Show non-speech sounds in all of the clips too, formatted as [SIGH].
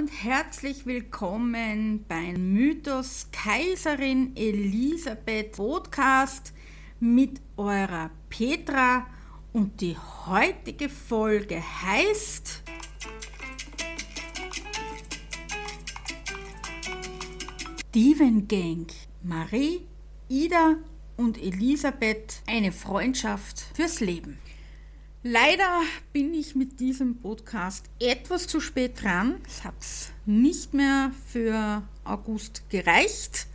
Und herzlich willkommen beim Mythos Kaiserin Elisabeth Podcast mit eurer Petra und die heutige Folge heißt Steven Gang, Marie, Ida und Elisabeth eine Freundschaft fürs Leben. Leider bin ich mit diesem Podcast etwas zu spät dran. Es hat nicht mehr für August gereicht.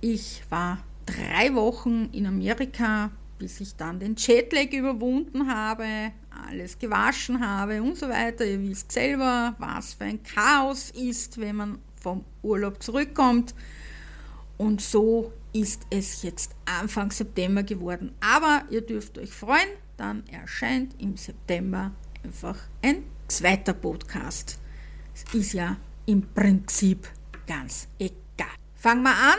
Ich war drei Wochen in Amerika, bis ich dann den Jetlag überwunden habe, alles gewaschen habe und so weiter. Ihr wisst selber, was für ein Chaos ist, wenn man vom Urlaub zurückkommt. Und so ist es jetzt Anfang September geworden. Aber ihr dürft euch freuen, dann erscheint im September einfach ein zweiter Podcast. Es ist ja im Prinzip ganz egal. Fangen wir an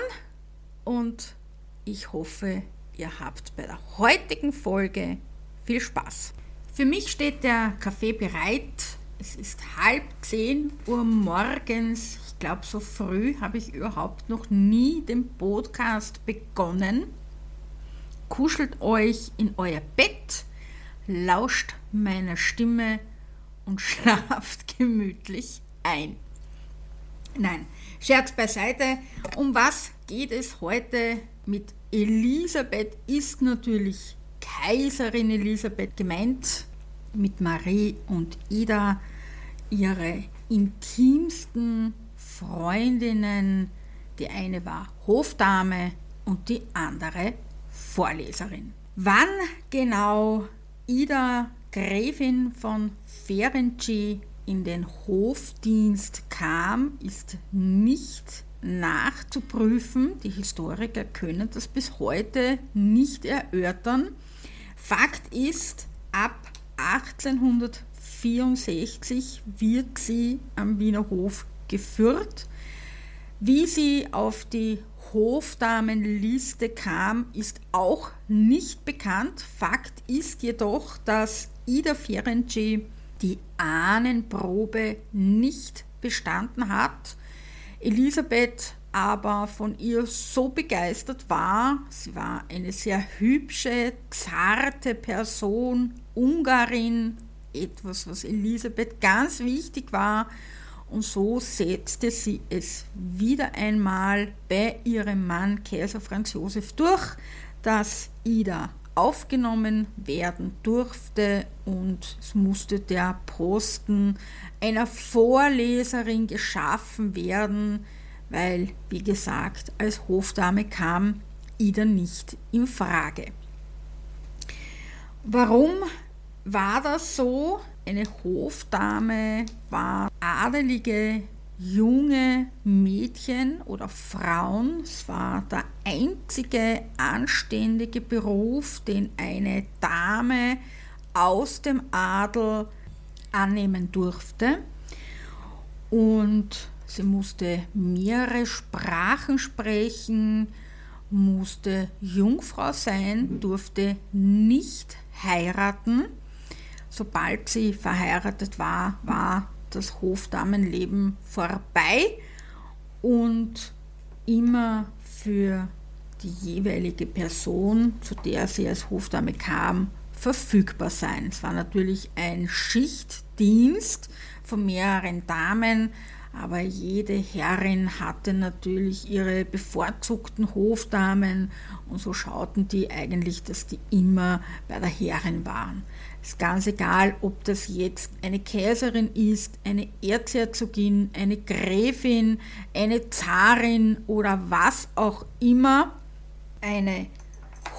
und ich hoffe, ihr habt bei der heutigen Folge viel Spaß. Für mich steht der Kaffee bereit. Es ist halb zehn Uhr morgens. Ich glaube, so früh habe ich überhaupt noch nie den Podcast begonnen. Kuschelt euch in euer Bett lauscht meiner Stimme und [LAUGHS] schlaft gemütlich ein. Nein, Scherz beiseite. Um was geht es heute mit Elisabeth? Ist natürlich Kaiserin Elisabeth gemeint, mit Marie und Ida, ihre intimsten Freundinnen. Die eine war Hofdame und die andere Vorleserin. Wann genau Ida Gräfin von Ferenczi in den Hofdienst kam, ist nicht nachzuprüfen. Die Historiker können das bis heute nicht erörtern. Fakt ist, ab 1864 wird sie am Wiener Hof geführt. Wie sie auf die Hofdamenliste kam, ist auch nicht bekannt. Fakt ist jedoch, dass Ida Ferenczi die Ahnenprobe nicht bestanden hat. Elisabeth aber von ihr so begeistert war. Sie war eine sehr hübsche, zarte Person, Ungarin, etwas, was Elisabeth ganz wichtig war und so setzte sie es wieder einmal bei ihrem Mann Kaiser Franz Josef durch, dass Ida aufgenommen werden durfte und es musste der Posten einer Vorleserin geschaffen werden, weil, wie gesagt, als Hofdame kam Ida nicht in Frage. Warum war das so? Eine Hofdame war adelige junge Mädchen oder Frauen. Es war der einzige anständige Beruf, den eine Dame aus dem Adel annehmen durfte. Und sie musste mehrere Sprachen sprechen, musste Jungfrau sein, durfte nicht heiraten sobald sie verheiratet war, war das Hofdamenleben vorbei und immer für die jeweilige Person, zu der sie als Hofdame kam, verfügbar sein. Es war natürlich ein Schichtdienst von mehreren Damen, aber jede Herrin hatte natürlich ihre bevorzugten Hofdamen und so schauten die eigentlich, dass die immer bei der Herrin waren. Es ist ganz egal, ob das jetzt eine Kaiserin ist, eine Erzherzogin, eine Gräfin, eine Zarin oder was auch immer. Eine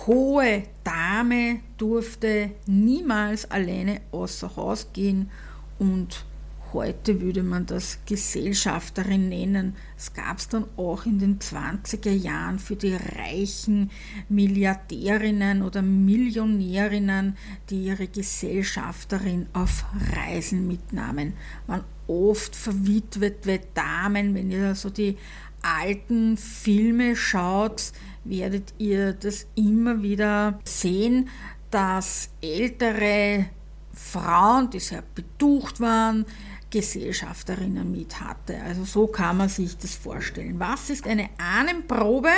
hohe Dame durfte niemals alleine außer Haus gehen und Heute würde man das Gesellschafterin nennen. Es gab es dann auch in den 20er Jahren für die reichen Milliardärinnen oder Millionärinnen, die ihre Gesellschafterin auf Reisen mitnahmen. Waren oft verwitwete Damen, wenn ihr so die alten Filme schaut, werdet ihr das immer wieder sehen, dass ältere Frauen, die sehr betucht waren, Gesellschafterinnen mit hatte. Also so kann man sich das vorstellen. Was ist eine Ahnenprobe?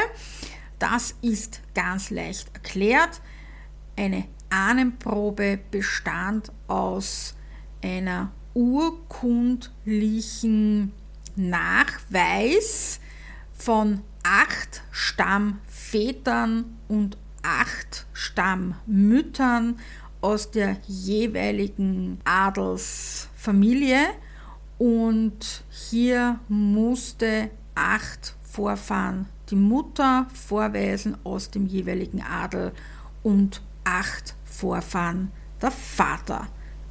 Das ist ganz leicht erklärt. Eine Ahnenprobe bestand aus einer urkundlichen Nachweis von acht Stammvätern und acht Stammmüttern aus der jeweiligen Adelsfamilie und hier musste acht Vorfahren die Mutter vorweisen aus dem jeweiligen Adel und acht Vorfahren der Vater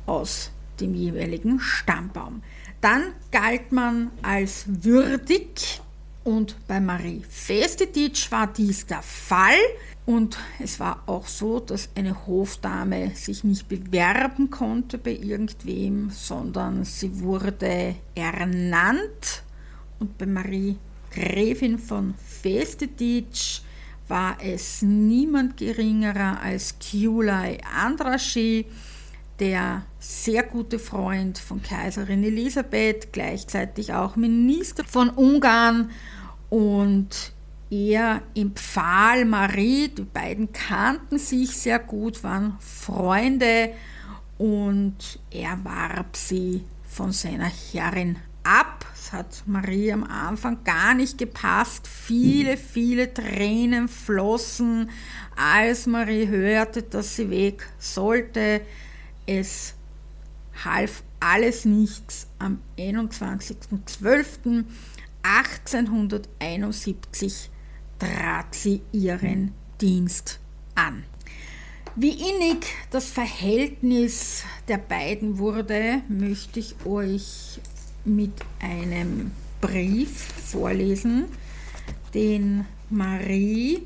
aus dem jeweiligen Stammbaum. Dann galt man als würdig und bei Marie Festititsch war dies der Fall. Und es war auch so, dass eine Hofdame sich nicht bewerben konnte bei irgendwem, sondern sie wurde ernannt. Und bei Marie Gräfin von Festititsch war es niemand geringerer als Kiulai Andraschi, der sehr gute Freund von Kaiserin Elisabeth, gleichzeitig auch Minister von Ungarn und er empfahl Marie, die beiden kannten sich sehr gut, waren Freunde und er warb sie von seiner Herrin ab. Es hat Marie am Anfang gar nicht gepasst. Viele, viele Tränen flossen, als Marie hörte, dass sie weg sollte. Es half alles nichts. Am 21.12.1871 trat sie ihren Dienst an. Wie innig das Verhältnis der beiden wurde, möchte ich euch mit einem Brief vorlesen, den Marie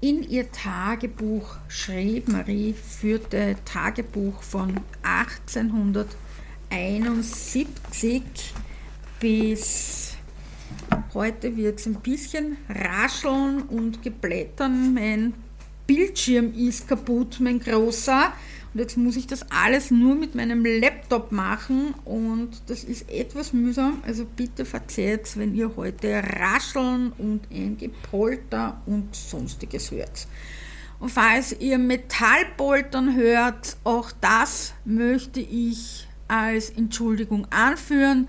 in ihr Tagebuch schrieb. Marie führte Tagebuch von 1871 bis heute wird es ein bisschen rascheln und geblättern. Mein Bildschirm ist kaputt, mein großer. Und jetzt muss ich das alles nur mit meinem Laptop machen und das ist etwas mühsam. Also bitte verzeiht, wenn ihr heute Rascheln und ein Gepolter und sonstiges hört. Und falls ihr Metallpoltern hört, auch das möchte ich als Entschuldigung anführen.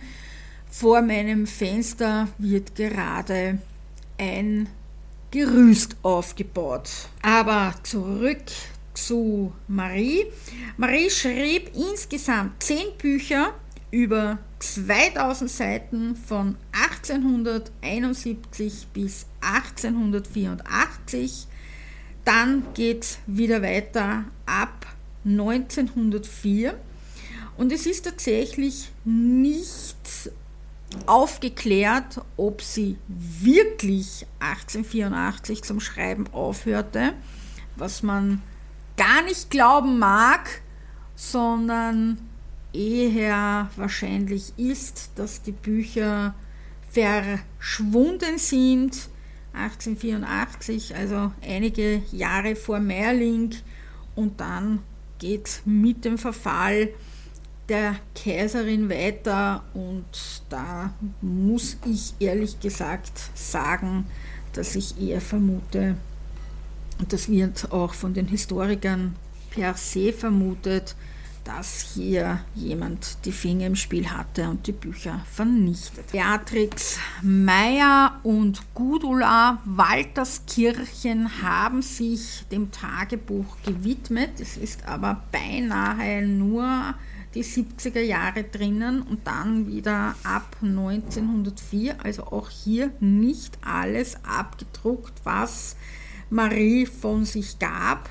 Vor meinem Fenster wird gerade ein Gerüst aufgebaut. Aber zurück zu Marie. Marie schrieb insgesamt zehn Bücher über 2000 Seiten von 1871 bis 1884. Dann geht es wieder weiter ab 1904. Und es ist tatsächlich nicht aufgeklärt, ob sie wirklich 1884 zum Schreiben aufhörte, was man gar nicht glauben mag, sondern eher wahrscheinlich ist, dass die Bücher verschwunden sind. 1884, also einige Jahre vor Meerling und dann geht mit dem Verfall der Kaiserin weiter und da muss ich ehrlich gesagt sagen, dass ich eher vermute, und das wird auch von den Historikern per se vermutet, dass hier jemand die Finger im Spiel hatte und die Bücher vernichtet. Beatrix Meyer und Gudula Walterskirchen haben sich dem Tagebuch gewidmet. Es ist aber beinahe nur die 70er Jahre drinnen und dann wieder ab 1904, also auch hier nicht alles abgedruckt, was Marie von sich gab.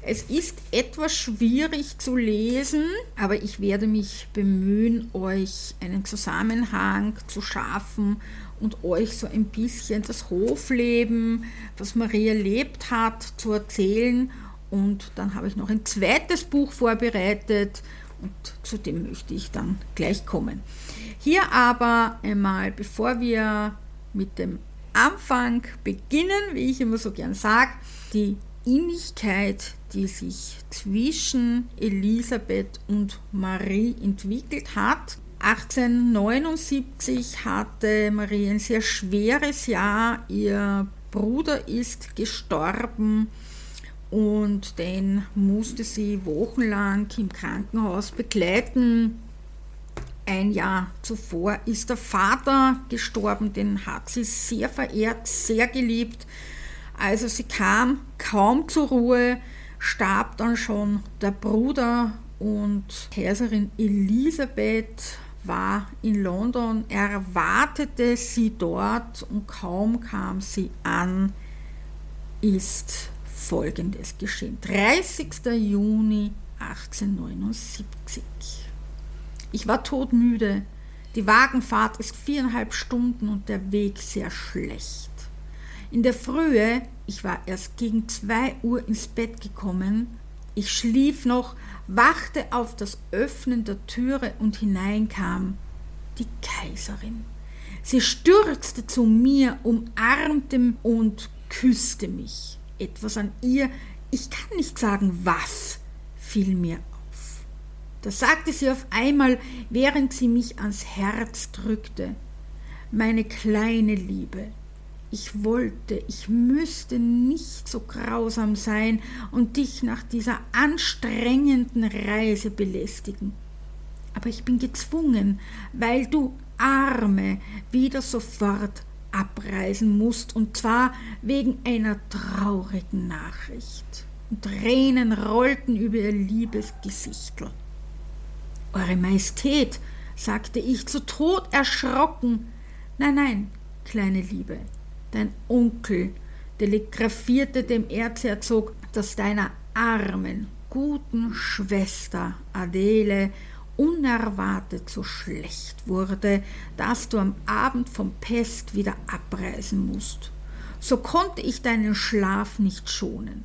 Es ist etwas schwierig zu lesen, aber ich werde mich bemühen, euch einen Zusammenhang zu schaffen und euch so ein bisschen das Hofleben, was Marie erlebt hat, zu erzählen. Und dann habe ich noch ein zweites Buch vorbereitet und zu dem möchte ich dann gleich kommen. Hier aber einmal, bevor wir mit dem Anfang beginnen, wie ich immer so gern sage, die Innigkeit, die sich zwischen Elisabeth und Marie entwickelt hat. 1879 hatte Marie ein sehr schweres Jahr. Ihr Bruder ist gestorben und den musste sie wochenlang im Krankenhaus begleiten. Ein Jahr zuvor ist der Vater gestorben, den hat sie sehr verehrt, sehr geliebt. Also sie kam kaum zur Ruhe, starb dann schon der Bruder und Kaiserin Elisabeth war in London, erwartete sie dort und kaum kam sie an, ist Folgendes geschehen. 30. Juni 1879. Ich war todmüde. Die Wagenfahrt ist viereinhalb Stunden und der Weg sehr schlecht. In der Frühe, ich war erst gegen zwei Uhr ins Bett gekommen, ich schlief noch, wachte auf das Öffnen der Türe und hineinkam die Kaiserin. Sie stürzte zu mir, umarmte und küsste mich. Etwas an ihr, ich kann nicht sagen was, fiel mir auf. Da sagte sie auf einmal, während sie mich ans Herz drückte, meine kleine Liebe, ich wollte, ich müsste nicht so grausam sein und dich nach dieser anstrengenden Reise belästigen. Aber ich bin gezwungen, weil du Arme wieder sofort abreisen musst, und zwar wegen einer traurigen Nachricht. Und Tränen rollten über ihr liebes Gesichtel. Eure Majestät, sagte ich, zu Tod erschrocken. Nein, nein, kleine Liebe, dein Onkel telegrafierte dem Erzherzog, dass deiner armen, guten Schwester Adele unerwartet so schlecht wurde, dass du am Abend vom Pest wieder abreisen musst. So konnte ich deinen Schlaf nicht schonen.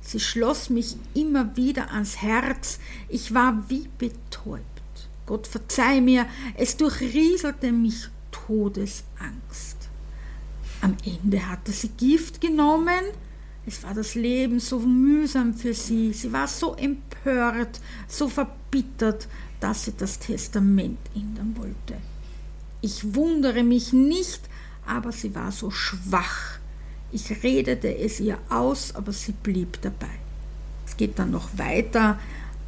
Sie schloss mich immer wieder ans Herz, ich war wie betäubt. Gott verzeih mir, es durchrieselte mich Todesangst. Am Ende hatte sie Gift genommen. Es war das Leben so mühsam für sie. Sie war so empört, so verbittert, dass sie das Testament ändern wollte. Ich wundere mich nicht, aber sie war so schwach. Ich redete es ihr aus, aber sie blieb dabei. Es geht dann noch weiter,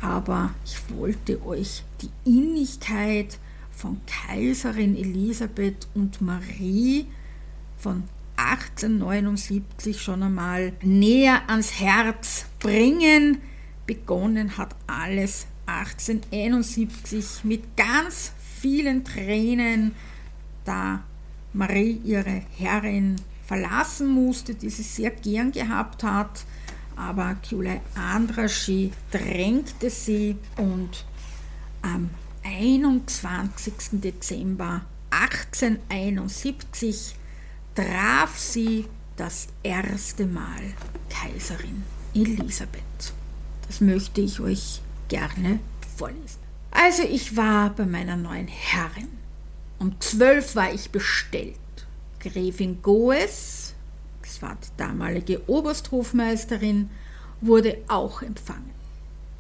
aber ich wollte euch die Innigkeit von Kaiserin Elisabeth und Marie von 1879 schon einmal näher ans Herz bringen. Begonnen hat alles 1871 mit ganz vielen Tränen, da Marie ihre Herrin verlassen musste, die sie sehr gern gehabt hat. Aber Kyulai Andraschi drängte sie und am 21. Dezember 1871 traf sie das erste Mal Kaiserin Elisabeth. Das möchte ich euch gerne vorlesen. Also ich war bei meiner neuen Herrin. Um zwölf war ich bestellt. Gräfin Goes, das war die damalige Obersthofmeisterin, wurde auch empfangen.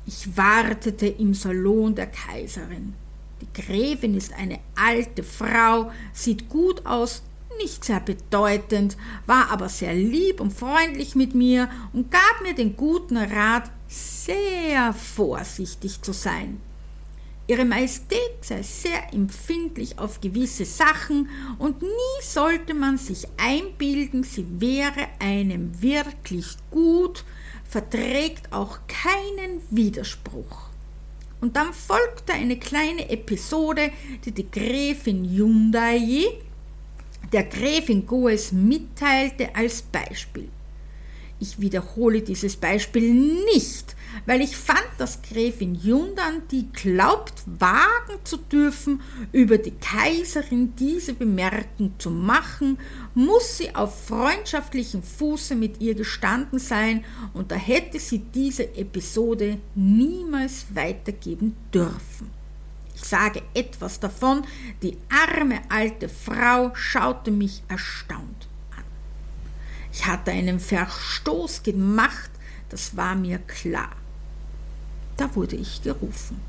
Ich wartete im Salon der Kaiserin. Die Gräfin ist eine alte Frau, sieht gut aus, nicht sehr bedeutend, war aber sehr lieb und freundlich mit mir und gab mir den guten Rat, sehr vorsichtig zu sein. Ihre Majestät sei sehr empfindlich auf gewisse Sachen und nie sollte man sich einbilden, sie wäre einem wirklich gut, verträgt auch keinen Widerspruch. Und dann folgte eine kleine Episode, die die Gräfin Hyundai der Gräfin Goes mitteilte als Beispiel. Ich wiederhole dieses Beispiel nicht, weil ich fand, dass Gräfin Jundan, die glaubt, wagen zu dürfen, über die Kaiserin diese Bemerkung zu machen, muss sie auf freundschaftlichem Fuße mit ihr gestanden sein, und da hätte sie diese Episode niemals weitergeben dürfen. Ich sage etwas davon, die arme alte Frau schaute mich erstaunt. Ich hatte einen Verstoß gemacht, das war mir klar. Da wurde ich gerufen.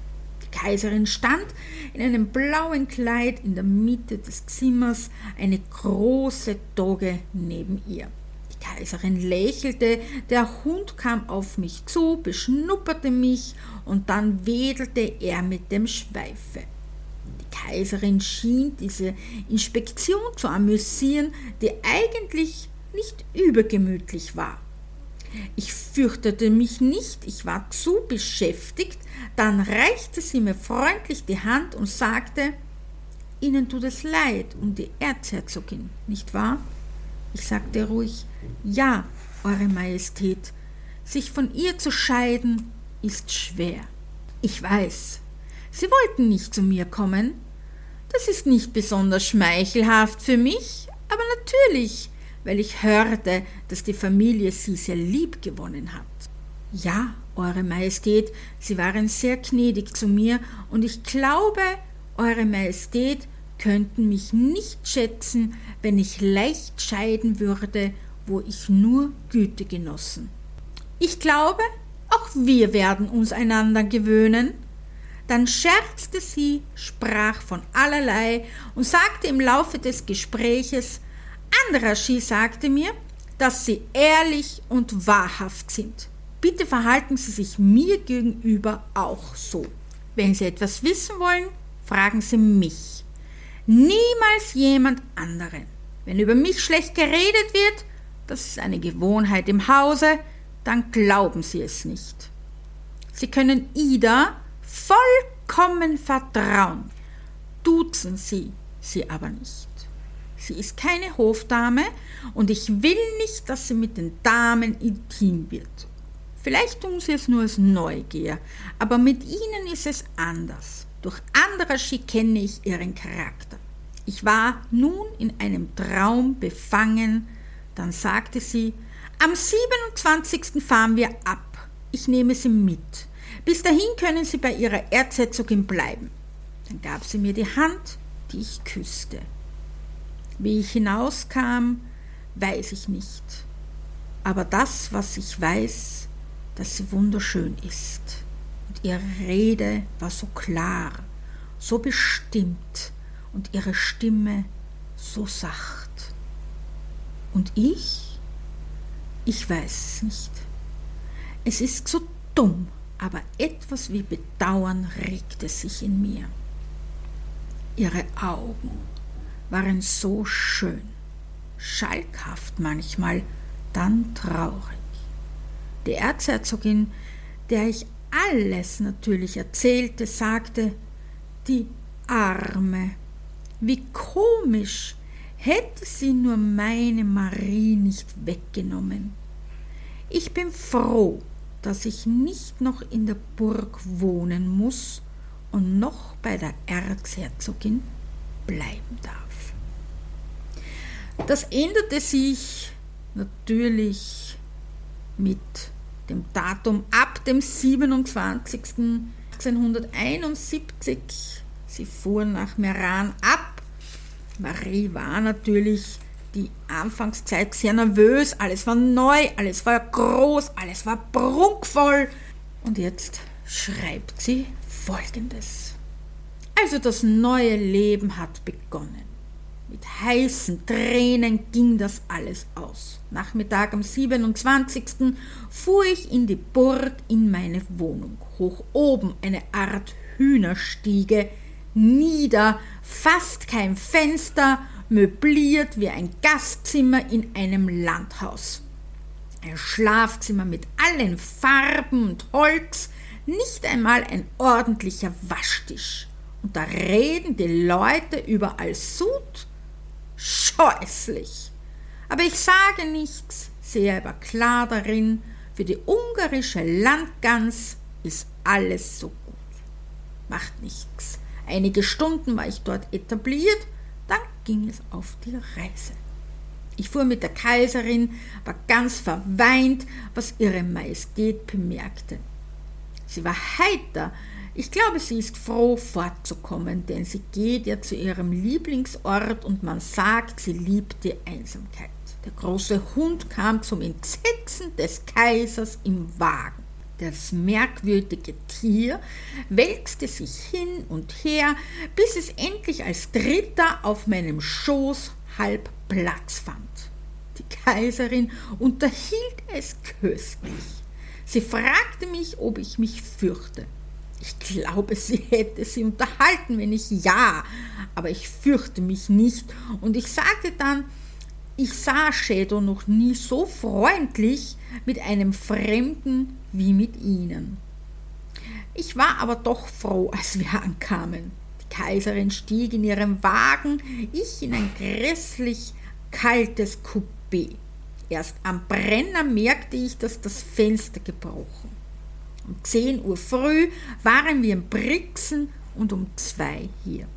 Die Kaiserin stand in einem blauen Kleid in der Mitte des Zimmers, eine große Dogge neben ihr. Die Kaiserin lächelte, der Hund kam auf mich zu, beschnupperte mich und dann wedelte er mit dem Schweife. Die Kaiserin schien diese Inspektion zu amüsieren, die eigentlich nicht übergemütlich war. Ich fürchtete mich nicht, ich war zu beschäftigt, dann reichte sie mir freundlich die Hand und sagte, Ihnen tut es leid um die Erzherzogin, nicht wahr? Ich sagte ruhig, ja, Eure Majestät, sich von ihr zu scheiden ist schwer. Ich weiß, Sie wollten nicht zu mir kommen. Das ist nicht besonders schmeichelhaft für mich, aber natürlich, weil ich hörte, dass die Familie Sie sehr lieb gewonnen hat. Ja, Eure Majestät, Sie waren sehr gnädig zu mir, und ich glaube, Eure Majestät könnten mich nicht schätzen, wenn ich leicht scheiden würde, wo ich nur Güte genossen. Ich glaube, auch wir werden uns einander gewöhnen. Dann scherzte sie, sprach von allerlei und sagte im Laufe des Gespräches, Andraschi sagte mir, dass Sie ehrlich und wahrhaft sind. Bitte verhalten Sie sich mir gegenüber auch so. Wenn Sie etwas wissen wollen, fragen Sie mich. Niemals jemand anderen. Wenn über mich schlecht geredet wird, das ist eine Gewohnheit im Hause, dann glauben Sie es nicht. Sie können Ida vollkommen vertrauen. Duzen Sie sie aber nicht. Sie ist keine Hofdame und ich will nicht, dass sie mit den Damen intim wird. Vielleicht tun sie es nur aus Neugier, aber mit ihnen ist es anders. Durch Andraschi kenne ich ihren Charakter. Ich war nun in einem Traum befangen, dann sagte sie, am 27. fahren wir ab. Ich nehme sie mit. Bis dahin können Sie bei Ihrer Erzherzogin bleiben. Dann gab sie mir die Hand, die ich küsste. Wie ich hinauskam, weiß ich nicht. Aber das, was ich weiß, dass sie wunderschön ist. Und ihre Rede war so klar, so bestimmt und ihre Stimme so sacht. Und ich? Ich weiß es nicht. Es ist so dumm, aber etwas wie Bedauern regte sich in mir. Ihre Augen waren so schön, schalkhaft manchmal, dann traurig die Erzherzogin, der ich alles natürlich erzählte, sagte, die Arme, wie komisch, hätte sie nur meine Marie nicht weggenommen. Ich bin froh, dass ich nicht noch in der Burg wohnen muss und noch bei der Erzherzogin bleiben darf. Das änderte sich natürlich mit dem Datum ab dem 27. 1871. Sie fuhren nach Meran ab. Marie war natürlich die Anfangszeit sehr nervös. Alles war neu, alles war groß, alles war prunkvoll. Und jetzt schreibt sie Folgendes. Also das neue Leben hat begonnen. Mit heißen Tränen ging das alles aus. Nachmittag am 27. fuhr ich in die Burg in meine Wohnung. Hoch oben eine Art Hühnerstiege, nieder, fast kein Fenster, möbliert wie ein Gastzimmer in einem Landhaus. Ein Schlafzimmer mit allen Farben und Holz, nicht einmal ein ordentlicher Waschtisch. Und da reden die Leute überall Sud scheußlich. Aber ich sage nichts, sehe aber klar darin, für die ungarische Landgans ist alles so gut. Macht nichts. Einige Stunden war ich dort etabliert, dann ging es auf die Reise. Ich fuhr mit der Kaiserin, war ganz verweint, was ihre Majestät bemerkte. Sie war heiter, ich glaube, sie ist froh, fortzukommen, denn sie geht ja zu ihrem Lieblingsort und man sagt, sie liebt die Einsamkeit. Der große Hund kam zum Entsetzen des Kaisers im Wagen. Das merkwürdige Tier wälzte sich hin und her, bis es endlich als Dritter auf meinem Schoß halb Platz fand. Die Kaiserin unterhielt es köstlich. Sie fragte mich, ob ich mich fürchte. Ich glaube, sie hätte sie unterhalten, wenn ich ja, aber ich fürchte mich nicht. Und ich sagte dann, ich sah Shadow noch nie so freundlich mit einem Fremden wie mit ihnen. Ich war aber doch froh, [LAUGHS] als wir ankamen. Die Kaiserin stieg in ihrem Wagen, ich in ein grässlich kaltes Coupé. Erst am Brenner merkte ich, dass das Fenster gebrochen. Um 10 Uhr früh waren wir in Brixen und um zwei hier.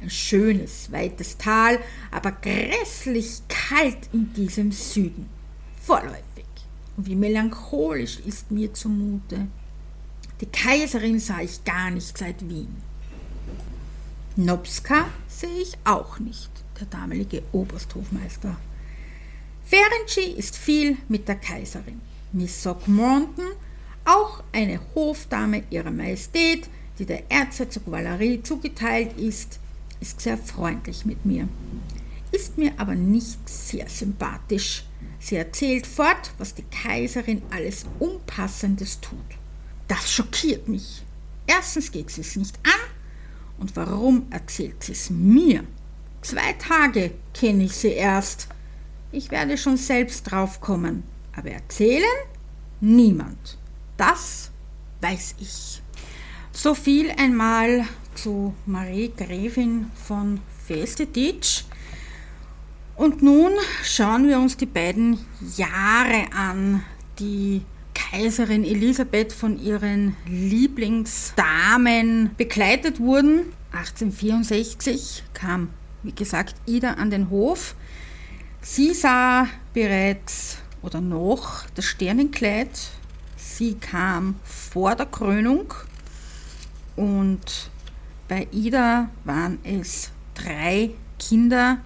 Ein schönes, weites Tal, aber grässlich kalt in diesem Süden. Vorläufig. Und wie melancholisch ist mir zumute. Die Kaiserin sah ich gar nicht seit Wien. Nopska sehe ich auch nicht, der damalige Obersthofmeister. Ferenczi ist viel mit der Kaiserin. Miss Sockmonton, auch eine Hofdame ihrer Majestät, die der Erzherzog Valerie zugeteilt ist, ist sehr freundlich mit mir, ist mir aber nicht sehr sympathisch. Sie erzählt fort, was die Kaiserin alles Unpassendes tut. Das schockiert mich. Erstens geht sie es nicht an und warum erzählt sie es mir? Zwei Tage kenne ich sie erst. Ich werde schon selbst drauf kommen, aber erzählen niemand. Das weiß ich. So viel einmal zu Marie Gräfin von Festetitsch. Und nun schauen wir uns die beiden Jahre an, die Kaiserin Elisabeth von ihren Lieblingsdamen begleitet wurden. 1864 kam, wie gesagt, Ida an den Hof. Sie sah bereits oder noch das Sternenkleid. Sie kam vor der Krönung und bei Ida waren es drei Kinder,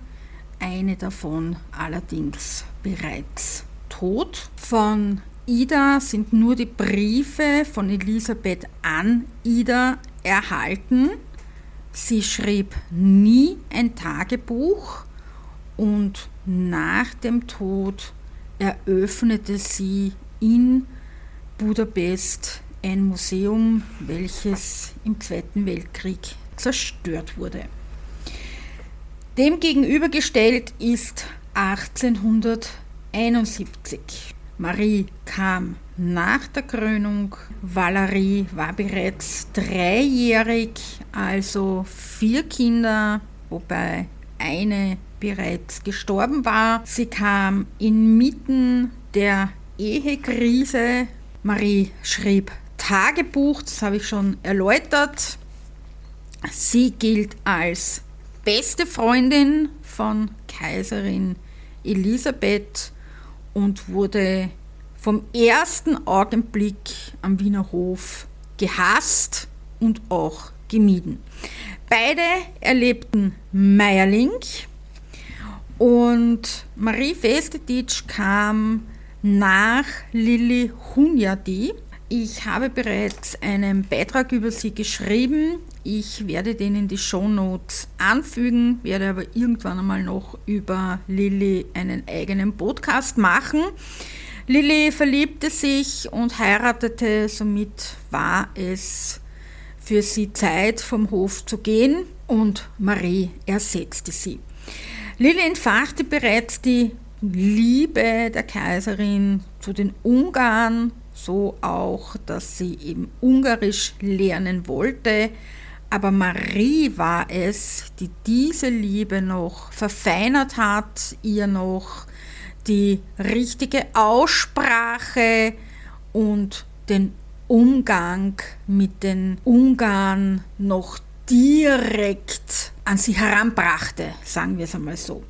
eine davon allerdings bereits tot. Von Ida sind nur die Briefe von Elisabeth an Ida erhalten. Sie schrieb nie ein Tagebuch und nach dem Tod eröffnete sie in Budapest ein Museum, welches im Zweiten Weltkrieg zerstört wurde. Dem gegenübergestellt ist 1871. Marie kam nach der Krönung. Valerie war bereits dreijährig, also vier Kinder, wobei eine bereits gestorben war. Sie kam inmitten der Ehekrise. Marie schrieb Tagebuch, das habe ich schon erläutert. Sie gilt als beste Freundin von Kaiserin Elisabeth und wurde vom ersten Augenblick am Wiener Hof gehasst und auch gemieden. Beide erlebten Meierling und Marie Festetitsch kam nach Lilly Hunyadi ich habe bereits einen Beitrag über sie geschrieben. Ich werde den in die Show Notes anfügen, werde aber irgendwann einmal noch über Lilly einen eigenen Podcast machen. Lilly verliebte sich und heiratete, somit war es für sie Zeit, vom Hof zu gehen und Marie ersetzte sie. Lilly entfachte bereits die Liebe der Kaiserin zu den Ungarn so auch, dass sie eben Ungarisch lernen wollte. Aber Marie war es, die diese Liebe noch verfeinert hat, ihr noch die richtige Aussprache und den Umgang mit den Ungarn noch direkt an sie heranbrachte, sagen wir es einmal so.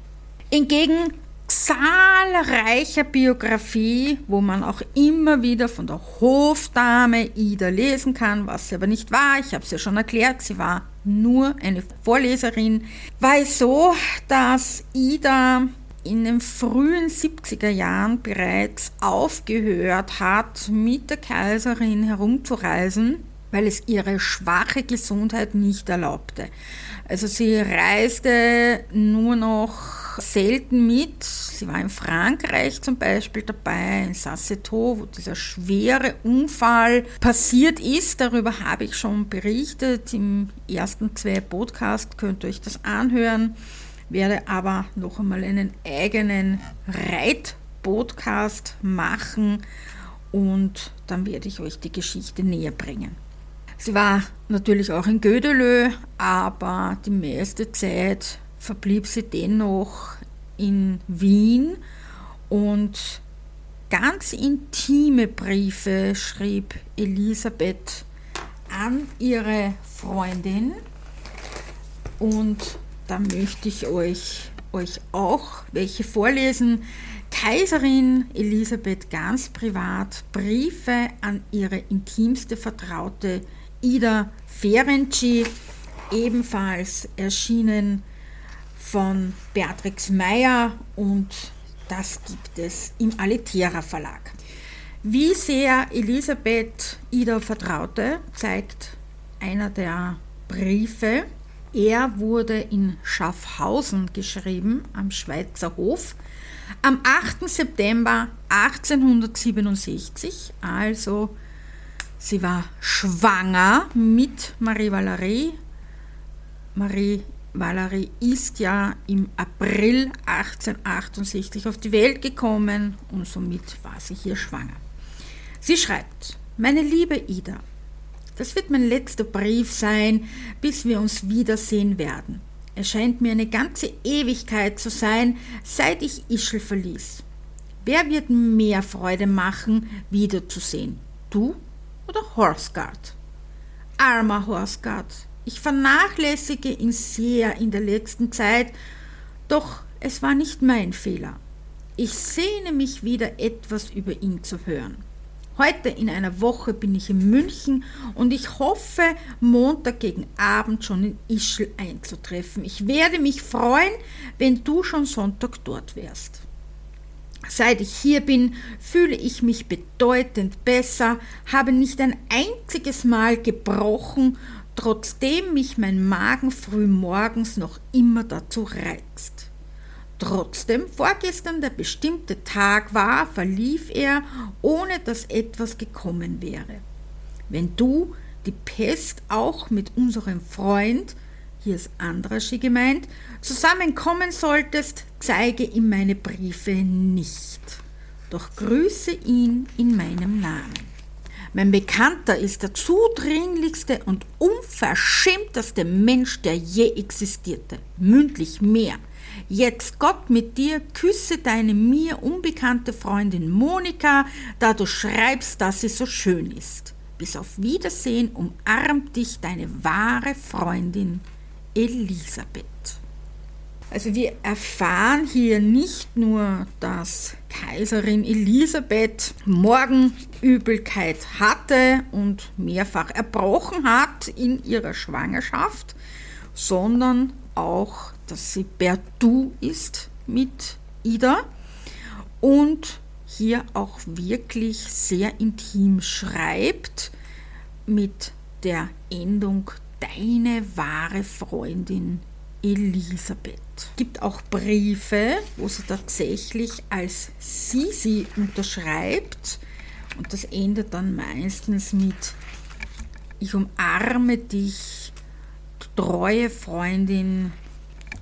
Hingegen zahlreicher Biografie, wo man auch immer wieder von der Hofdame Ida lesen kann, was sie aber nicht war. Ich habe es ja schon erklärt, sie war nur eine Vorleserin. War es so, dass Ida in den frühen 70er Jahren bereits aufgehört hat, mit der Kaiserin herumzureisen, weil es ihre schwache Gesundheit nicht erlaubte. Also sie reiste nur noch selten mit. Sie war in Frankreich zum Beispiel dabei, in Sasseto, wo dieser schwere Unfall passiert ist. Darüber habe ich schon berichtet. Im ersten zwei Podcast könnt ihr euch das anhören. Werde aber noch einmal einen eigenen Reit-Podcast machen und dann werde ich euch die Geschichte näher bringen. Sie war natürlich auch in Gödelö, aber die meiste Zeit verblieb sie dennoch in Wien und ganz intime Briefe schrieb Elisabeth an ihre Freundin und da möchte ich euch, euch auch welche vorlesen. Kaiserin Elisabeth ganz privat Briefe an ihre intimste Vertraute Ida Ferenczi, ebenfalls erschienen von Beatrix Meyer und das gibt es im Alitera Verlag. Wie sehr Elisabeth Ida vertraute, zeigt einer der Briefe. Er wurde in Schaffhausen geschrieben, am Schweizer Hof, am 8. September 1867, also Sie war schwanger mit Marie Valerie. Marie Valerie ist ja im April 1868 auf die Welt gekommen und somit war sie hier schwanger. Sie schreibt, meine liebe Ida, das wird mein letzter Brief sein, bis wir uns wiedersehen werden. Es scheint mir eine ganze Ewigkeit zu sein, seit ich Ischl verließ. Wer wird mehr Freude machen, wiederzusehen? Du oder Horsgard. Armer Horsgard, ich vernachlässige ihn sehr in der letzten Zeit, doch es war nicht mein Fehler. Ich sehne mich wieder etwas über ihn zu hören. Heute in einer Woche bin ich in München und ich hoffe, Montag gegen Abend schon in Ischl einzutreffen. Ich werde mich freuen, wenn du schon Sonntag dort wärst. Seit ich hier bin, fühle ich mich bedeutend besser, habe nicht ein einziges Mal gebrochen, trotzdem mich mein Magen früh morgens noch immer dazu reizt. Trotzdem vorgestern der bestimmte Tag war, verlief er, ohne dass etwas gekommen wäre. Wenn du die Pest auch mit unserem Freund, hier ist Andraschi gemeint, zusammenkommen solltest, zeige ihm meine Briefe nicht, doch grüße ihn in meinem Namen. Mein Bekannter ist der zudringlichste und unverschämteste Mensch, der je existierte. Mündlich mehr. Jetzt Gott mit dir, küsse deine mir unbekannte Freundin Monika, da du schreibst, dass sie so schön ist. Bis auf Wiedersehen umarmt dich deine wahre Freundin Elisabeth. Also wir erfahren hier nicht nur, dass Kaiserin Elisabeth Morgenübelkeit hatte und mehrfach erbrochen hat in ihrer Schwangerschaft, sondern auch, dass sie per Du ist mit Ida und hier auch wirklich sehr intim schreibt mit der Endung deine wahre Freundin Elisabeth. Gibt auch Briefe, wo sie tatsächlich als Sisi unterschreibt und das endet dann meistens mit Ich umarme dich, treue Freundin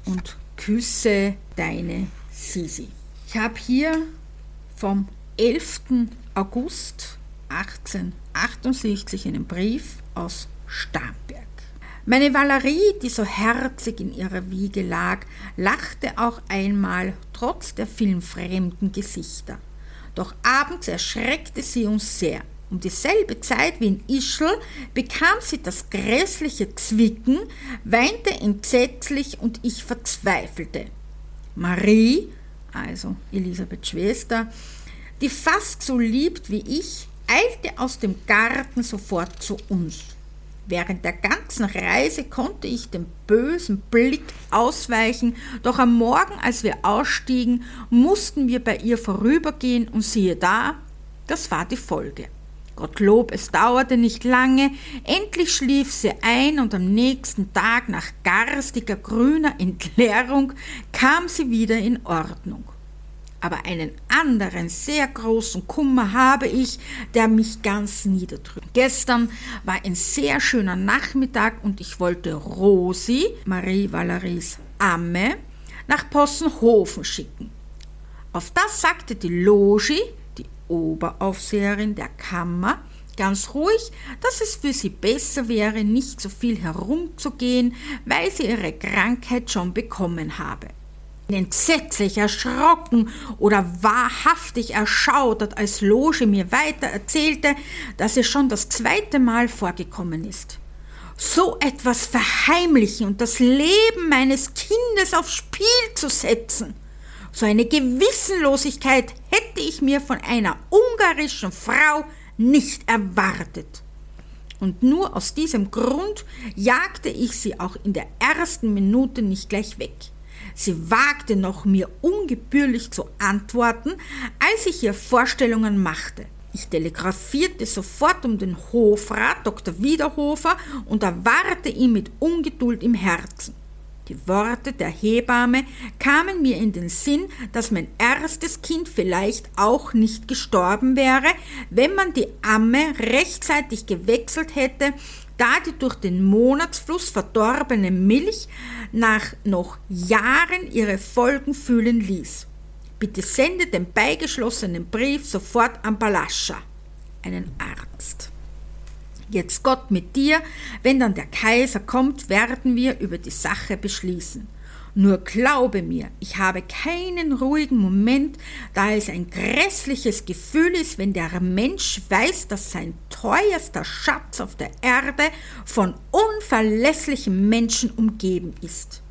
und küsse deine Sisi. Ich habe hier vom 11. August 1868 einen Brief aus Starnberg. Meine Valerie, die so herzig in ihrer Wiege lag, lachte auch einmal trotz der vielen fremden Gesichter. Doch abends erschreckte sie uns sehr. Um dieselbe Zeit wie in Ischl bekam sie das grässliche Zwicken, weinte entsetzlich und ich verzweifelte. Marie, also Elisabeths Schwester, die fast so liebt wie ich, eilte aus dem Garten sofort zu uns. Während der ganzen Reise konnte ich dem bösen Blick ausweichen, doch am Morgen, als wir ausstiegen, mussten wir bei ihr vorübergehen und siehe da, das war die Folge. Gottlob, es dauerte nicht lange, endlich schlief sie ein und am nächsten Tag nach garstiger grüner Entleerung kam sie wieder in Ordnung aber einen anderen sehr großen Kummer habe ich, der mich ganz niederdrückt. Gestern war ein sehr schöner Nachmittag und ich wollte Rosi, Marie Valeries Amme, nach Possenhofen schicken. Auf das sagte die Logi, die Oberaufseherin der Kammer, ganz ruhig, dass es für sie besser wäre, nicht so viel herumzugehen, weil sie ihre Krankheit schon bekommen habe entsetzlich erschrocken oder wahrhaftig erschaudert, als Loge mir weiter erzählte, dass es schon das zweite Mal vorgekommen ist. So etwas verheimlichen und das Leben meines Kindes aufs Spiel zu setzen. So eine Gewissenlosigkeit hätte ich mir von einer ungarischen Frau nicht erwartet. Und nur aus diesem Grund jagte ich sie auch in der ersten Minute nicht gleich weg. Sie wagte noch, mir ungebührlich zu antworten, als ich ihr Vorstellungen machte. Ich telegrafierte sofort um den Hofrat Dr. Wiederhofer und erwarte ihn mit Ungeduld im Herzen. Die Worte der Hebamme kamen mir in den Sinn, dass mein erstes Kind vielleicht auch nicht gestorben wäre, wenn man die Amme rechtzeitig gewechselt hätte da die durch den Monatsfluss verdorbene Milch nach noch Jahren ihre Folgen fühlen ließ. Bitte sende den beigeschlossenen Brief sofort an Balascha, einen Arzt. Jetzt Gott mit dir, wenn dann der Kaiser kommt, werden wir über die Sache beschließen. Nur glaube mir, ich habe keinen ruhigen Moment, da es ein grässliches Gefühl ist, wenn der Mensch weiß, dass sein teuerster Schatz auf der Erde von unverlässlichen Menschen umgeben ist.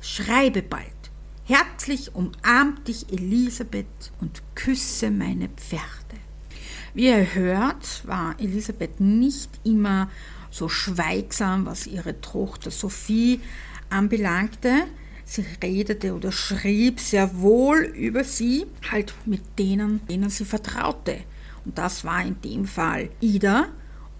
Schreibe bald. Herzlich umarmt dich Elisabeth und küsse meine Pferde. Wie ihr hört, war Elisabeth nicht immer so schweigsam, was ihre Tochter Sophie anbelangte. Sie redete oder schrieb sehr wohl über sie, halt mit denen, denen sie vertraute. Und das war in dem Fall Ida.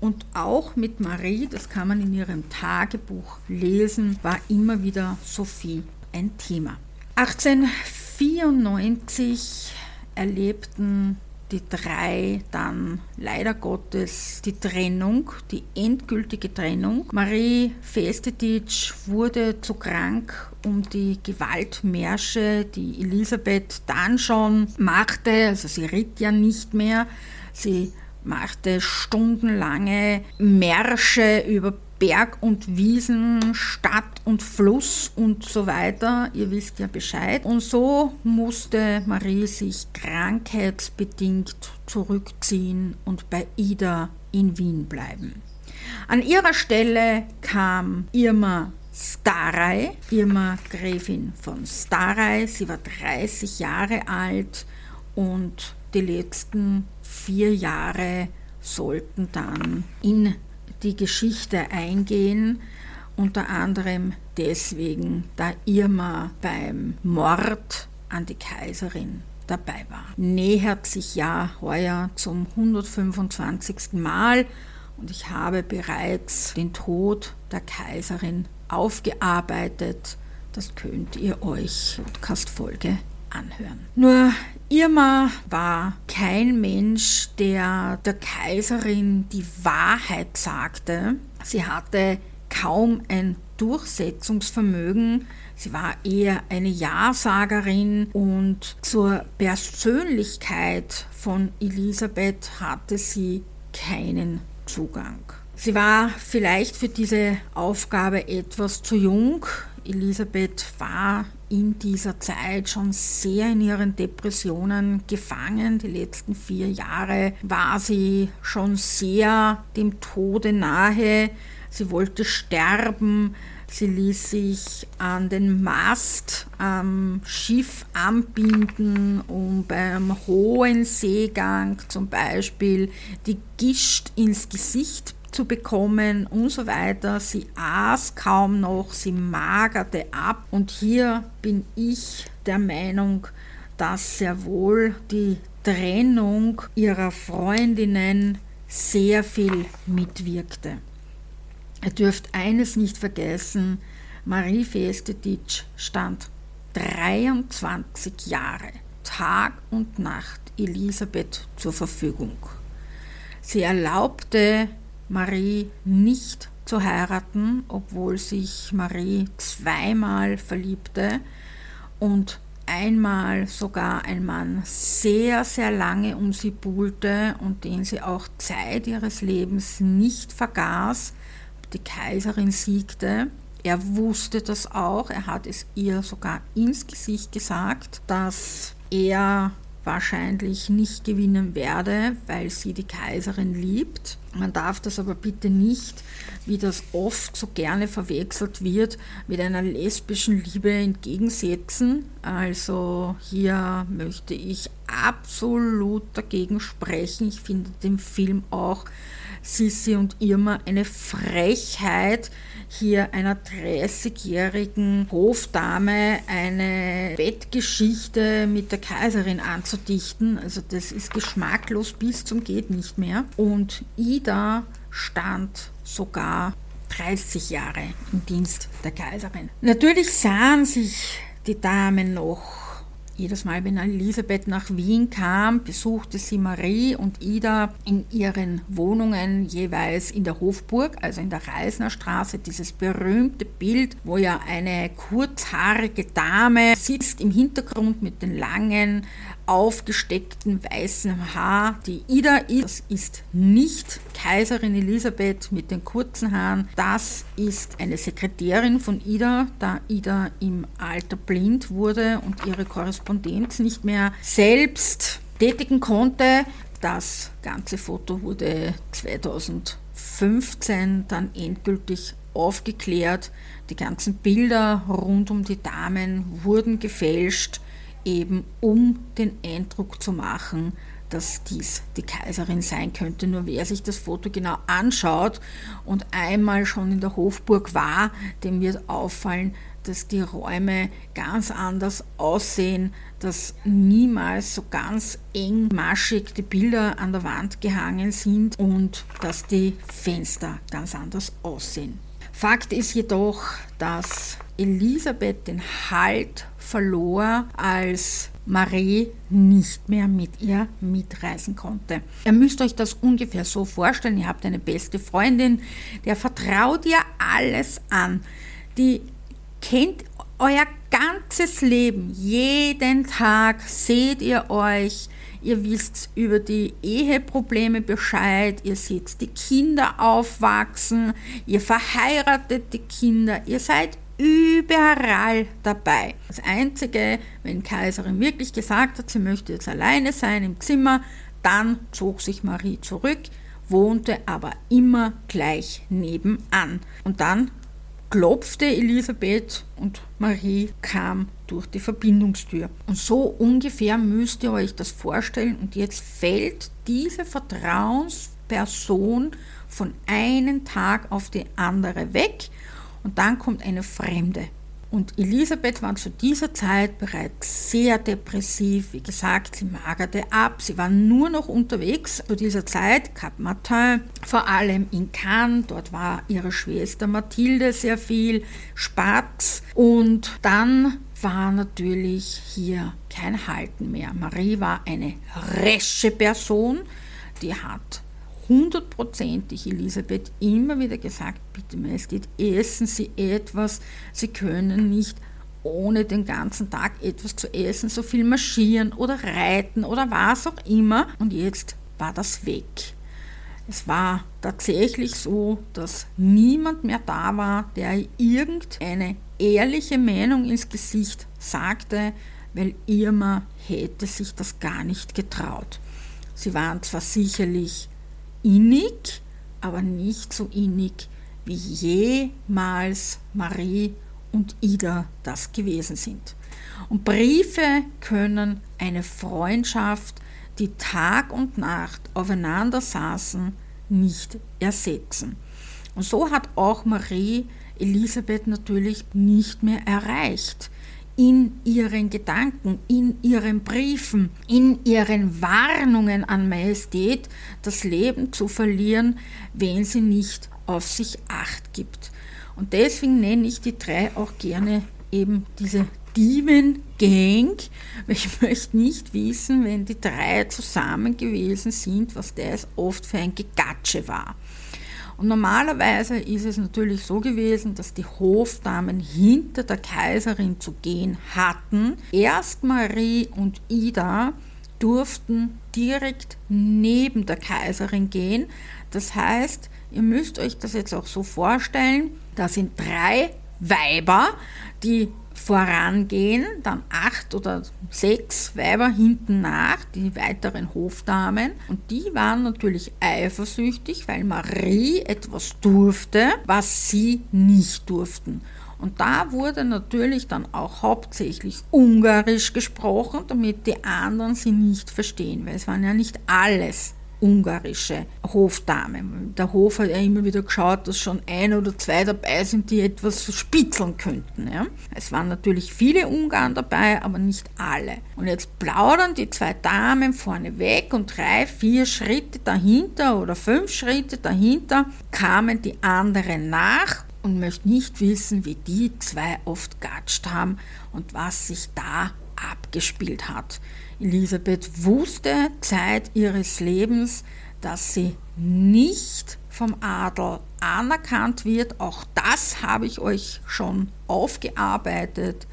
Und auch mit Marie, das kann man in ihrem Tagebuch lesen, war immer wieder Sophie ein Thema. 1894 erlebten die drei dann leider Gottes die Trennung, die endgültige Trennung. Marie Festetic wurde zu krank, um die Gewaltmärsche, die Elisabeth dann schon machte, also sie ritt ja nicht mehr, sie machte stundenlange Märsche über Berg und Wiesen, Stadt und Fluss und so weiter. Ihr wisst ja Bescheid. Und so musste Marie sich krankheitsbedingt zurückziehen und bei Ida in Wien bleiben. An ihrer Stelle kam Irma Starey, Irma Gräfin von Starey. Sie war 30 Jahre alt und die letzten vier Jahre sollten dann in die Geschichte eingehen, unter anderem deswegen, da Irma beim Mord an die Kaiserin dabei war. Nähert sich ja heuer zum 125. Mal und ich habe bereits den Tod der Kaiserin aufgearbeitet. Das könnt ihr euch Podcast-Folge anhören. Nur Irma war kein Mensch, der der Kaiserin die Wahrheit sagte. Sie hatte kaum ein Durchsetzungsvermögen. Sie war eher eine Ja-Sagerin und zur Persönlichkeit von Elisabeth hatte sie keinen Zugang. Sie war vielleicht für diese Aufgabe etwas zu jung. Elisabeth war in dieser Zeit schon sehr in ihren Depressionen gefangen. Die letzten vier Jahre war sie schon sehr dem Tode nahe. Sie wollte sterben. Sie ließ sich an den Mast am Schiff anbinden, um beim hohen Seegang zum Beispiel die Gischt ins Gesicht zu bekommen und so weiter. Sie aß kaum noch, sie magerte ab und hier bin ich der Meinung, dass sehr wohl die Trennung ihrer Freundinnen sehr viel mitwirkte. Ihr dürft eines nicht vergessen, Marie Festetitsch stand 23 Jahre, Tag und Nacht Elisabeth zur Verfügung. Sie erlaubte Marie nicht zu heiraten, obwohl sich Marie zweimal verliebte und einmal sogar ein Mann sehr, sehr lange um sie buhlte und den sie auch Zeit ihres Lebens nicht vergaß. Die Kaiserin siegte. Er wusste das auch, er hat es ihr sogar ins Gesicht gesagt, dass er wahrscheinlich nicht gewinnen werde, weil sie die Kaiserin liebt. Man darf das aber bitte nicht, wie das oft so gerne verwechselt wird, mit einer lesbischen Liebe entgegensetzen. Also hier möchte ich absolut dagegen sprechen. Ich finde den Film auch Sissi und Irma eine Frechheit, hier einer 30-jährigen Hofdame eine Bettgeschichte mit der Kaiserin anzudichten. Also das ist geschmacklos bis zum geht nicht mehr. Und Ida stand sogar 30 Jahre im Dienst der Kaiserin. Natürlich sahen sich die Damen noch jedes Mal, wenn Elisabeth nach Wien kam, besuchte sie Marie und Ida in ihren Wohnungen jeweils in der Hofburg, also in der Reisner Straße. Dieses berühmte Bild, wo ja eine kurzhaarige Dame sitzt im Hintergrund mit den langen aufgesteckten weißen Haar. Die Ida ist, das ist nicht Kaiserin Elisabeth mit den kurzen Haaren, das ist eine Sekretärin von Ida, da Ida im Alter blind wurde und ihre Korrespondenz nicht mehr selbst tätigen konnte. Das ganze Foto wurde 2015 dann endgültig aufgeklärt. Die ganzen Bilder rund um die Damen wurden gefälscht eben um den Eindruck zu machen, dass dies die Kaiserin sein könnte. Nur wer sich das Foto genau anschaut und einmal schon in der Hofburg war, dem wird auffallen, dass die Räume ganz anders aussehen, dass niemals so ganz engmaschig die Bilder an der Wand gehangen sind und dass die Fenster ganz anders aussehen. Fakt ist jedoch, dass Elisabeth den Halt verlor, als Marie nicht mehr mit ihr mitreisen konnte. Ihr müsst euch das ungefähr so vorstellen, ihr habt eine beste Freundin, der vertraut ihr alles an, die kennt euer ganzes Leben, jeden Tag seht ihr euch, ihr wisst über die Eheprobleme Bescheid, ihr seht die Kinder aufwachsen, ihr verheiratet die Kinder, ihr seid überall dabei. Das Einzige, wenn Kaiserin wirklich gesagt hat, sie möchte jetzt alleine sein im Zimmer, dann zog sich Marie zurück, wohnte aber immer gleich nebenan. Und dann klopfte Elisabeth und Marie kam durch die Verbindungstür. Und so ungefähr müsst ihr euch das vorstellen. Und jetzt fällt diese Vertrauensperson von einem Tag auf die andere weg und dann kommt eine Fremde. Und Elisabeth war zu dieser Zeit bereits sehr depressiv. Wie gesagt, sie magerte ab. Sie war nur noch unterwegs zu dieser Zeit, Cap Martin, vor allem in Cannes. Dort war ihre Schwester Mathilde sehr viel, Spatz. Und dann war natürlich hier kein Halten mehr. Marie war eine resche Person, die hat hundertprozentig Elisabeth immer wieder gesagt, bitte Majestät, essen Sie etwas, Sie können nicht ohne den ganzen Tag etwas zu essen, so viel marschieren oder reiten oder was auch immer. Und jetzt war das weg. Es war tatsächlich so, dass niemand mehr da war, der irgendeine ehrliche Meinung ins Gesicht sagte, weil Irma hätte sich das gar nicht getraut. Sie waren zwar sicherlich innig, aber nicht so innig, wie jemals Marie und Ida das gewesen sind. Und Briefe können eine Freundschaft, die Tag und Nacht aufeinander saßen, nicht ersetzen. Und so hat auch Marie Elisabeth natürlich nicht mehr erreicht in ihren Gedanken, in ihren Briefen, in ihren Warnungen an Majestät, das Leben zu verlieren, wenn sie nicht auf sich acht gibt. Und deswegen nenne ich die drei auch gerne eben diese Demon Gang, [LAUGHS] ich möchte nicht wissen, wenn die drei zusammen gewesen sind, was das oft für ein Gegatsche war. Und normalerweise ist es natürlich so gewesen, dass die Hofdamen hinter der Kaiserin zu gehen hatten. Erst Marie und Ida durften direkt neben der Kaiserin gehen. Das heißt, ihr müsst euch das jetzt auch so vorstellen, da sind drei Weiber, die vorangehen, dann acht oder sechs Weiber hinten nach, die weiteren Hofdamen. Und die waren natürlich eifersüchtig, weil Marie etwas durfte, was sie nicht durften. Und da wurde natürlich dann auch hauptsächlich Ungarisch gesprochen, damit die anderen sie nicht verstehen, weil es waren ja nicht alles ungarische Hofdame. Der Hof hat ja immer wieder geschaut, dass schon ein oder zwei dabei sind, die etwas spitzeln könnten. Ja. Es waren natürlich viele Ungarn dabei, aber nicht alle. Und jetzt plaudern die zwei Damen vorne weg und drei, vier Schritte dahinter oder fünf Schritte dahinter kamen die anderen nach und möchten nicht wissen, wie die zwei oft gatscht haben und was sich da abgespielt hat. Elisabeth wusste Zeit ihres Lebens, dass sie nicht vom Adel anerkannt wird. Auch das habe ich euch schon aufgearbeitet.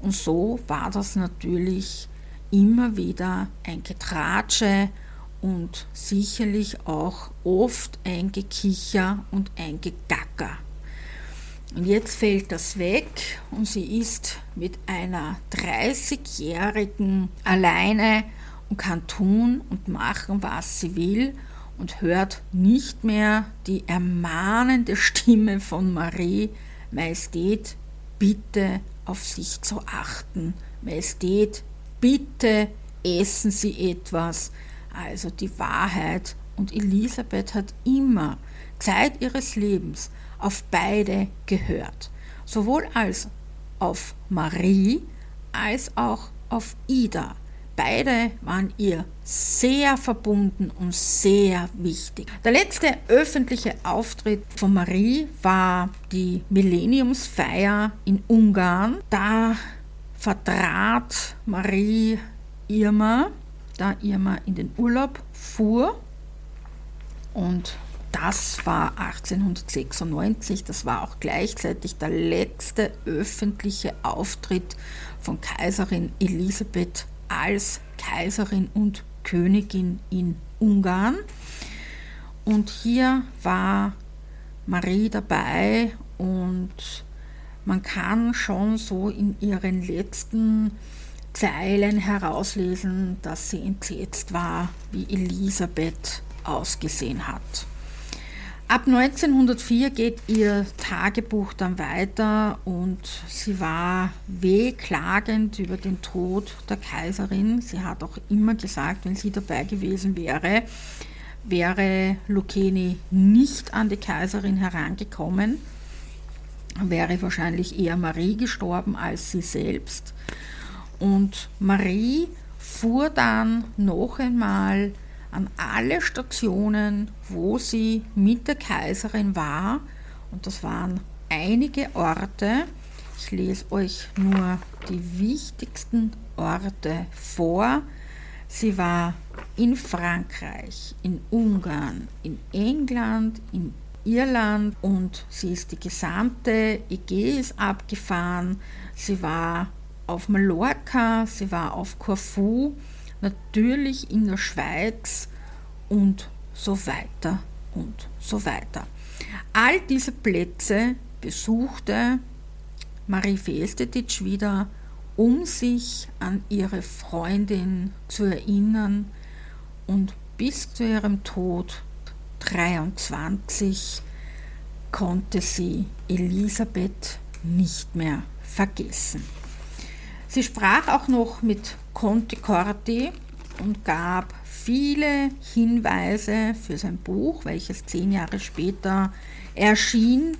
Und so war das natürlich immer wieder ein Getratsche und sicherlich auch oft ein Gekicher und ein Gegacker. Und jetzt fällt das weg und sie ist mit einer 30-Jährigen alleine und kann tun und machen, was sie will und hört nicht mehr die ermahnende Stimme von Marie, Majestät, bitte auf sich zu achten. Majestät, bitte essen Sie etwas. Also die Wahrheit. Und Elisabeth hat immer Zeit ihres Lebens auf beide gehört, sowohl als auf Marie als auch auf Ida. Beide waren ihr sehr verbunden und sehr wichtig. Der letzte öffentliche Auftritt von Marie war die Millenniumsfeier in Ungarn. Da vertrat Marie Irma, da Irma in den Urlaub fuhr und das war 1896, das war auch gleichzeitig der letzte öffentliche Auftritt von Kaiserin Elisabeth als Kaiserin und Königin in Ungarn. Und hier war Marie dabei und man kann schon so in ihren letzten Zeilen herauslesen, dass sie entsetzt war, wie Elisabeth ausgesehen hat. Ab 1904 geht ihr Tagebuch dann weiter und sie war wehklagend über den Tod der Kaiserin. Sie hat auch immer gesagt, wenn sie dabei gewesen wäre, wäre Lucchini nicht an die Kaiserin herangekommen, wäre wahrscheinlich eher Marie gestorben als sie selbst. Und Marie fuhr dann noch einmal an alle Stationen, wo sie mit der Kaiserin war. Und das waren einige Orte. Ich lese euch nur die wichtigsten Orte vor. Sie war in Frankreich, in Ungarn, in England, in Irland und sie ist die gesamte Ägäis abgefahren. Sie war auf Mallorca, sie war auf Corfu natürlich in der Schweiz und so weiter und so weiter. All diese Plätze besuchte Marie Festetitsch wieder, um sich an ihre Freundin zu erinnern und bis zu ihrem Tod 23 konnte sie Elisabeth nicht mehr vergessen. Sie sprach auch noch mit Conte Corti und gab viele Hinweise für sein Buch, welches zehn Jahre später erschien.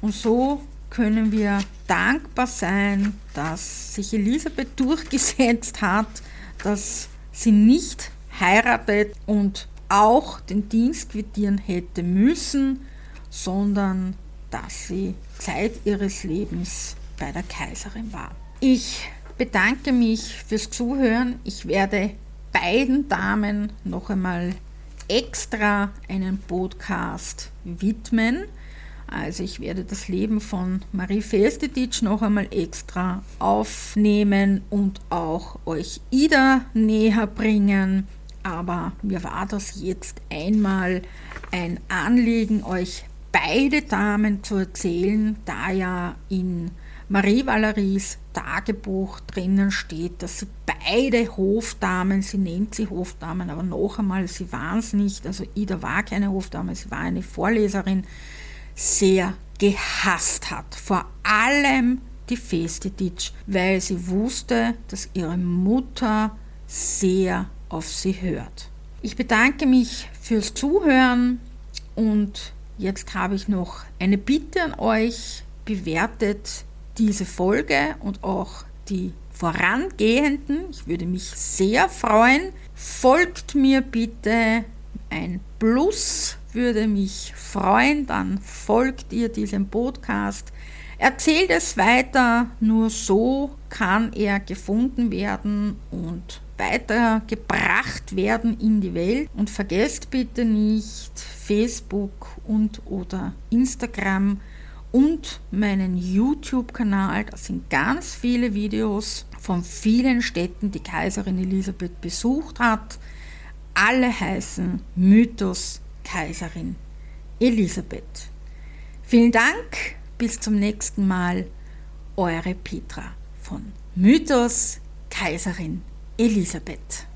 Und so können wir dankbar sein, dass sich Elisabeth [LAUGHS] durchgesetzt hat, dass sie nicht heiratet und auch den Dienst quittieren hätte müssen, sondern dass sie Zeit ihres Lebens bei der Kaiserin war. Ich bedanke mich fürs Zuhören. Ich werde beiden Damen noch einmal extra einen Podcast widmen. Also ich werde das Leben von Marie Festetitsch noch einmal extra aufnehmen und auch euch Ida näher bringen. Aber mir war das jetzt einmal ein Anliegen, euch beide Damen zu erzählen, da ja in Marie Valeries Tagebuch drinnen steht, dass sie beide Hofdamen, sie nennt sie Hofdamen, aber noch einmal, sie waren es nicht, also Ida war keine Hofdame, sie war eine Vorleserin, sehr gehasst hat. Vor allem die Festetitsch, weil sie wusste, dass ihre Mutter sehr auf sie hört. Ich bedanke mich fürs Zuhören und jetzt habe ich noch eine Bitte an euch. Bewertet diese Folge und auch die vorangehenden. Ich würde mich sehr freuen. Folgt mir bitte ein Plus würde mich freuen, dann folgt ihr diesem Podcast. Erzählt es weiter, nur so kann er gefunden werden und weitergebracht werden in die Welt. Und vergesst bitte nicht Facebook und oder Instagram und meinen YouTube-Kanal. Da sind ganz viele Videos von vielen Städten, die Kaiserin Elisabeth besucht hat. Alle heißen Mythos Kaiserin Elisabeth. Vielen Dank, bis zum nächsten Mal, eure Petra von Mythos Kaiserin Elisabeth.